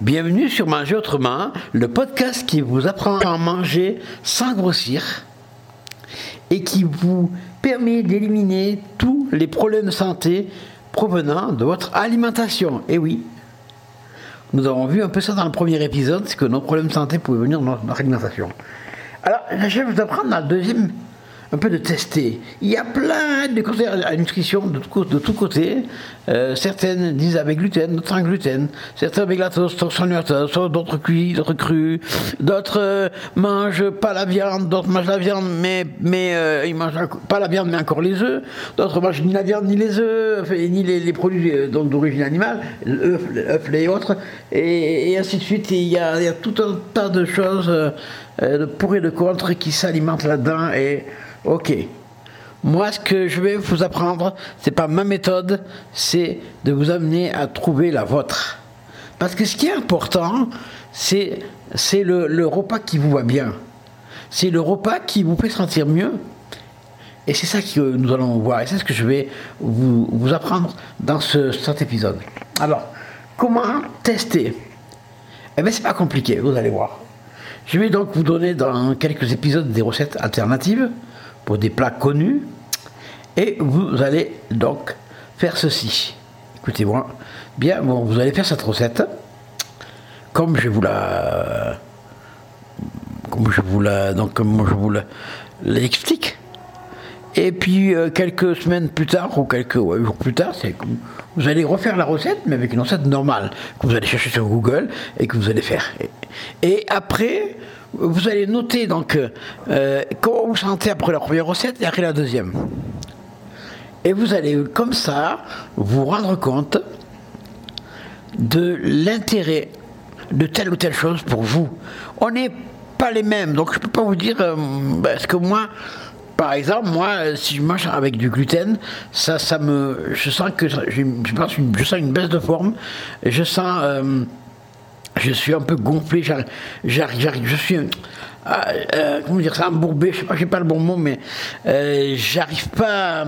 Bienvenue sur Manger Autrement, le podcast qui vous apprend à manger sans grossir et qui vous permet d'éliminer tous les problèmes de santé provenant de votre alimentation. Et oui, nous avons vu un peu ça dans le premier épisode, c'est que nos problèmes de santé pouvaient venir de notre alimentation. Alors, je vais vous apprendre dans deuxième un peu de tester. Il y a plein de conseils à nutrition de, tous côtés. Euh, certaines disent avec gluten, d'autres sans gluten. Certains avec la toast, d'autres sans lactose, d'autres cuits, d'autres crus. D'autres euh, mangent pas la viande, d'autres mangent la viande, mais, mais euh, ils mangent pas la viande, mais encore les œufs. D'autres mangent ni la viande, ni les œufs, ni les, produits d'origine animale, l'œuf, les autres, et, ainsi de suite. il y a tout un tas de choses, de pour et de contre, qui s'alimentent là-dedans. Et Ok. Moi, ce que je vais vous apprendre, c'est pas ma méthode, c'est de vous amener à trouver la vôtre. Parce que ce qui est important, c'est, c'est le, repas qui vous va bien. C'est le repas qui vous fait sentir mieux. Et c'est ça que nous allons voir. Et c'est ce que je vais vous, vous apprendre dans ce, cet épisode. Alors, comment tester? Eh bien, c'est pas compliqué, vous allez voir. Je vais donc vous donner dans quelques épisodes des recettes alternatives pour des plats connus. Et vous allez donc faire ceci. Écoutez-moi. Bien, bon, vous allez faire cette recette. Comme je vous la. Comme je vous la. Donc, comme je vous l'explique. Et puis, euh, quelques semaines plus tard, ou quelques jours plus tard, vous allez refaire la recette, mais avec une recette normale, que vous allez chercher sur Google et que vous allez faire. et après, vous allez noter donc euh, comment vous sentez après la première recette et après la deuxième. Et vous allez comme ça vous rendre compte de l'intérêt de telle ou telle chose pour vous. On n'est pas les mêmes, donc je ne peux pas vous dire, euh, parce que moi, par exemple, moi, si je mange avec du gluten, ça, ça me, je sens que je, je, une, je sens une baisse de forme, je sens euh, je suis un peu gonflé, j'arrive, je suis, euh, comment dire ça, embourbé, je sais pas, pas le bon mot, mais euh, j'arrive pas.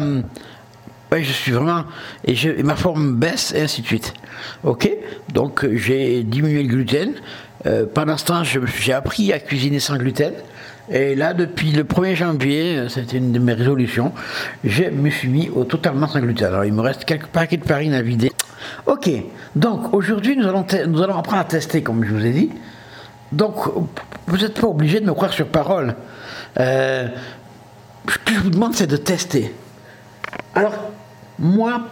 je suis vraiment et, ma forme baisse et ainsi de suite. Ok, donc j'ai diminué le gluten. Euh, pendant ce temps, j'ai appris à cuisiner sans gluten. Et là, depuis le 1er janvier, c'était une de mes résolutions, je me suis mis au totalement sans gluten. Alors, il me reste quelques paquets de farine à vider. Ok, donc aujourd'hui nous allons, nous allons apprendre à tester comme je vous ai dit. Donc vous n'êtes pas obligé de me croire sur parole. Euh, ce que je vous demande c'est de tester. Alors moi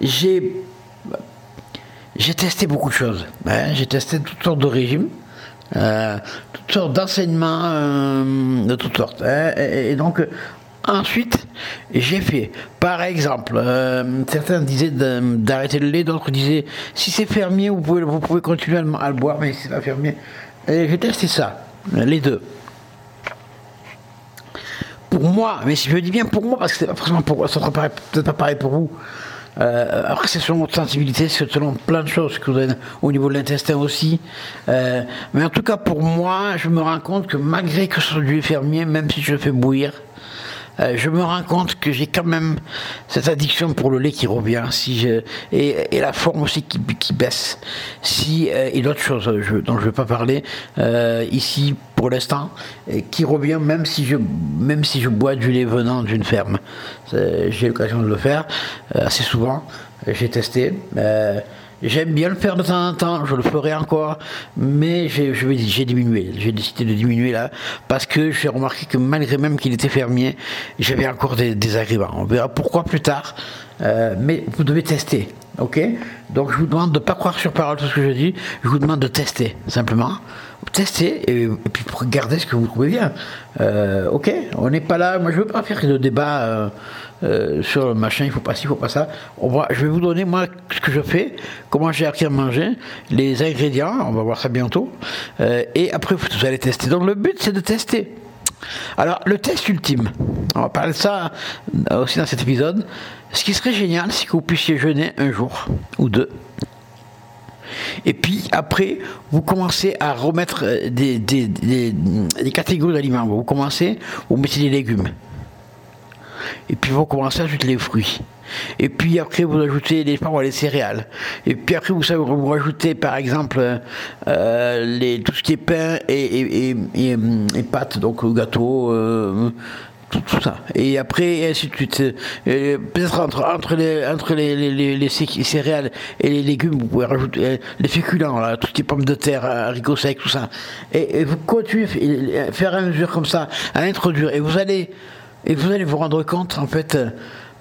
j'ai j'ai testé beaucoup de choses. Hein. j'ai testé toutes sortes de régimes. Euh, toutes sortes d'enseignements euh, de toutes sortes. Et, donc, Ensuite, j'ai fait, par exemple, euh, certains disaient d'arrêter le lait, d'autres disaient si c'est fermier, vous pouvez, vous pouvez continuer à le boire, mais si c'est pas fermier. J'ai testé ça, les deux. Pour moi, mais si je dis bien pour moi, parce que pas forcément pour ça sera peut-être pas pareil pour vous. Euh, après, c'est selon votre sensibilité, c'est selon plein de choses que vous avez au niveau de l'intestin aussi. Euh, mais en tout cas, pour moi, je me rends compte que malgré que ce soit du fermier, même si je le fais bouillir, euh, je me rends compte que j'ai quand même cette addiction pour le lait qui revient, si je, et, la forme aussi qui, baisse. Si, euh, et d'autres choses dont je ne vais pas parler ici pour l'instant, qui revient même si, je, même si je bois du lait venant d'une ferme. J'ai l'occasion de le faire assez souvent, j'ai testé. J'aime bien le faire de temps en temps, je le ferai encore, mais j'ai diminué. J'ai décidé de diminuer là, parce que j'ai remarqué que malgré même qu'il était fermier, j'avais encore des, désagréments. On verra pourquoi plus tard, euh, mais vous devez tester. Ok? Donc je vous demande de ne pas croire sur parole tout ce que je dis, je vous demande de tester, simplement. Tester et, puis regardez ce que vous trouvez bien. Euh, ok? On n'est pas là, moi je ne veux pas faire de débat. Euh, euh, sur le machin, il faut pas ci, il faut pas ça. On va, je vais vous donner moi ce que je fais, comment j'ai appris à manger, les ingrédients, on va voir ça bientôt, euh, et après vous allez tester. Donc le but c'est de tester. Alors le test ultime, on va parler de ça aussi dans cet épisode. Ce qui serait génial, c'est que vous puissiez jeûner un jour ou deux. Et puis après, vous commencez à remettre des catégories d'aliments. Vous commencez, vous mettez des légumes. Et puis vous commencez à ajouter les fruits. Et puis après, vous ajoutez les, les céréales. Et puis après, vous savez, vous rajoutez par exemple euh, les, tout ce qui est pain et, et, pâtes, donc gâteau. Euh, tout, ça. Et après, et ainsi de suite. Peut-être entre, entre, les, entre les, les, les, céréales et les légumes, vous pouvez rajouter les féculents, là, tout ce qui est pommes de terre, haricots secs, tout ça. Et, vous continuez à faire à mesure comme ça, à introduire. Et vous allez, et vous allez vous rendre compte, en fait,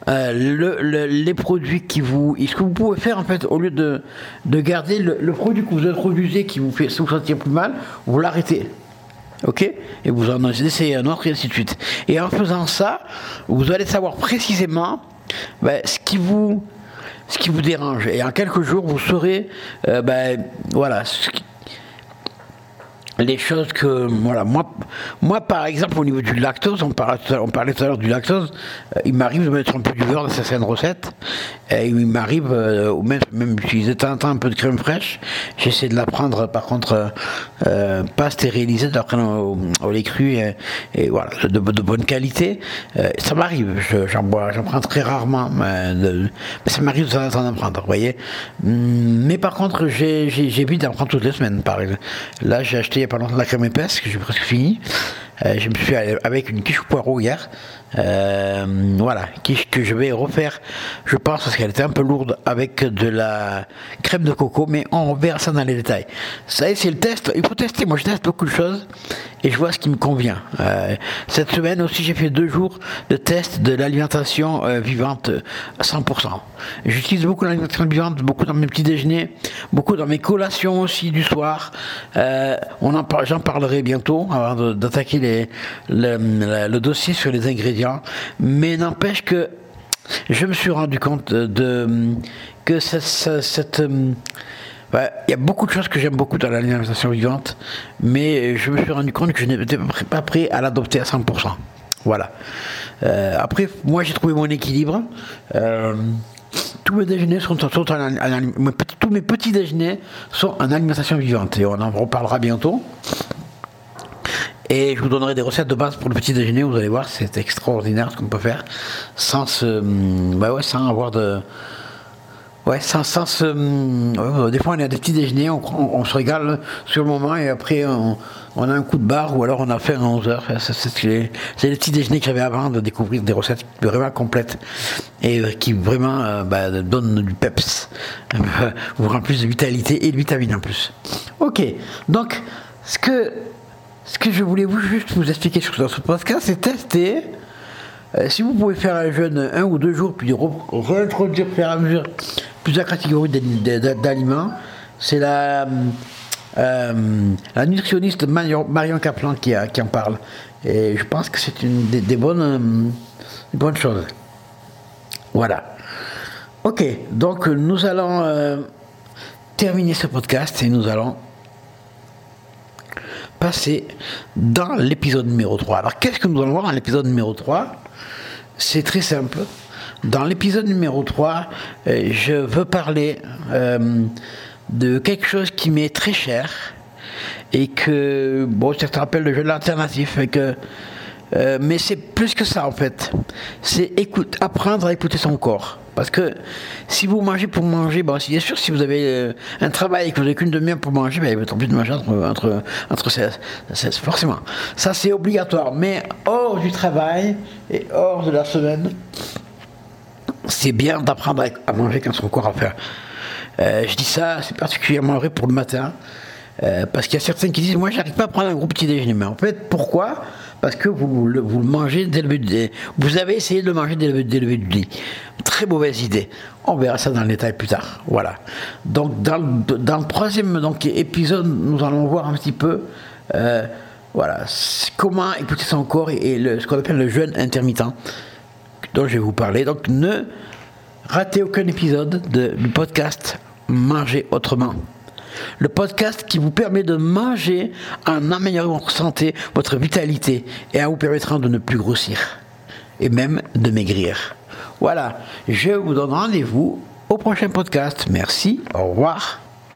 euh, le, les produits qui vous. Ce que vous pouvez faire, en fait, au lieu de, de garder le, produit que vous introduisez qui vous fait vous sentir plus mal, vous l'arrêtez. Ok? Et vous en essayez un autre, et ainsi de suite. Et en faisant ça, vous allez savoir précisément ben, ce qui vous ce qui vous dérange. Et en quelques jours, vous saurez, euh, ben, voilà, les choses que voilà moi moi par exemple au niveau du lactose on parlait tout à, l'heure du lactose euh, il m'arrive de mettre un peu du beurre dans certaines recettes et il m'arrive euh, même même utiliser temps un peu de crème fraîche. J'essaie de la prendre par contre euh, pas stérilisée de la prendre au, lait cru et, voilà de, bonne qualité. Ça m'arrive j'en bois j'en prends très rarement mais, ça m'arrive de temps en prendre vous voyez. Hum, mais par contre j'évite d'en prendre toutes les semaines par exemple. Là j'ai acheté pendant la crème épaisse, que j'ai presque fini. Euh, je me suis fait avec une quiche au poireau hier. Euh, voilà, quiche que je vais refaire, je pense, parce qu'elle était un peu lourde avec de la crème de coco, mais on verra ça dans les détails. Ça c'est le test. Il faut tester. Moi, je teste beaucoup de choses et je vois ce qui me convient. Euh, cette semaine aussi, j'ai fait deux jours de test de l'alimentation vivante à 100%. J'utilise beaucoup l'alimentation vivante, beaucoup dans mes petits déjeuners, beaucoup dans mes collations aussi du soir. on en j'en parlerai bientôt avant d'attaquer le, dossier sur les ingrédients, mais n'empêche que je me suis rendu compte de, que cette, euh, il y a beaucoup de choses que j'aime beaucoup dans l'alimentation vivante, mais je me suis rendu compte que je n'étais pas prêt à l'adopter à 100%. Voilà. Euh, après, moi j'ai trouvé mon équilibre. Euh, tous mes déjeuners sont, tous mes petits déjeuners sont en alimentation vivante et on en reparlera bientôt. Et je vous donnerai des recettes de base pour le petit déjeuner, vous allez voir, c'est extraordinaire ce qu'on peut faire sans se, bah ouais, sans avoir de, ouais, sans, sans se, des fois on a des petits déjeuners, on, se régale sur le moment et après on, a un coup de barre ou alors on a fait à 11 heures. C'est les, petits déjeuners que j'avais avant de découvrir des recettes vraiment complètes et euh, qui vraiment euh, bah, donnent du peps, vous plus de vitalité et de vitamines en plus. Ok, donc ce que ce que je voulais vous juste vous expliquer sur ce podcast, c'est tester. Euh, si vous pouvez faire un jeûne un ou deux jours, puis réintroduire faire à mesure plusieurs catégories d'aliments, c'est la, euh, nutritionniste Marion Kaplan qui, qui, en parle. Et je pense que c'est une des, bonnes, euh, des bonnes choses. Voilà. Ok, donc nous allons terminer ce podcast et nous allons passer dans l'épisode numéro 3. Alors qu'est-ce que nous allons voir dans l'épisode numéro 3 C'est très simple. Dans l'épisode numéro 3, euh, je veux parler euh, de quelque chose qui m'est très cher et que, bon, te rappelle le jeu de l'alternatif, et que euh, mais c'est plus que ça en fait. C'est apprendre à écouter son corps. Parce que si vous mangez pour manger, bien sûr, si vous avez euh, un travail et que vous n'avez qu'une demi-heure pour manger, ben, il va être obligé de manger entre, entre, entre 16, forcément. Ça, c'est obligatoire. Mais hors du travail et hors de la semaine, c'est bien d'apprendre à, manger quand son corps a faim. Euh, je dis ça, c'est particulièrement vrai pour le matin. parce qu'il y a certains qui disent, moi, j'arrive pas à prendre un gros petit déjeuner. Mais en fait, pourquoi? Parce que vous, le, mangez dès le du Vous avez essayé de le manger dès le, le du lit. Très mauvaise idée. On verra ça dans le détail plus tard. Voilà. Donc, dans, le troisième donc, épisode, nous allons voir un petit peu. Euh, voilà, comment écouter son corps et, ce qu'on appelle le jeûne intermittent, dont je vais vous parler. Donc, ne ratez aucun épisode de, du podcast Manger autrement le podcast qui vous permet de manger en améliorant votre santé, votre vitalité et en vous permettant de ne plus grossir et même de maigrir. Voilà, je vous donne rendez-vous au prochain podcast. Merci, au revoir.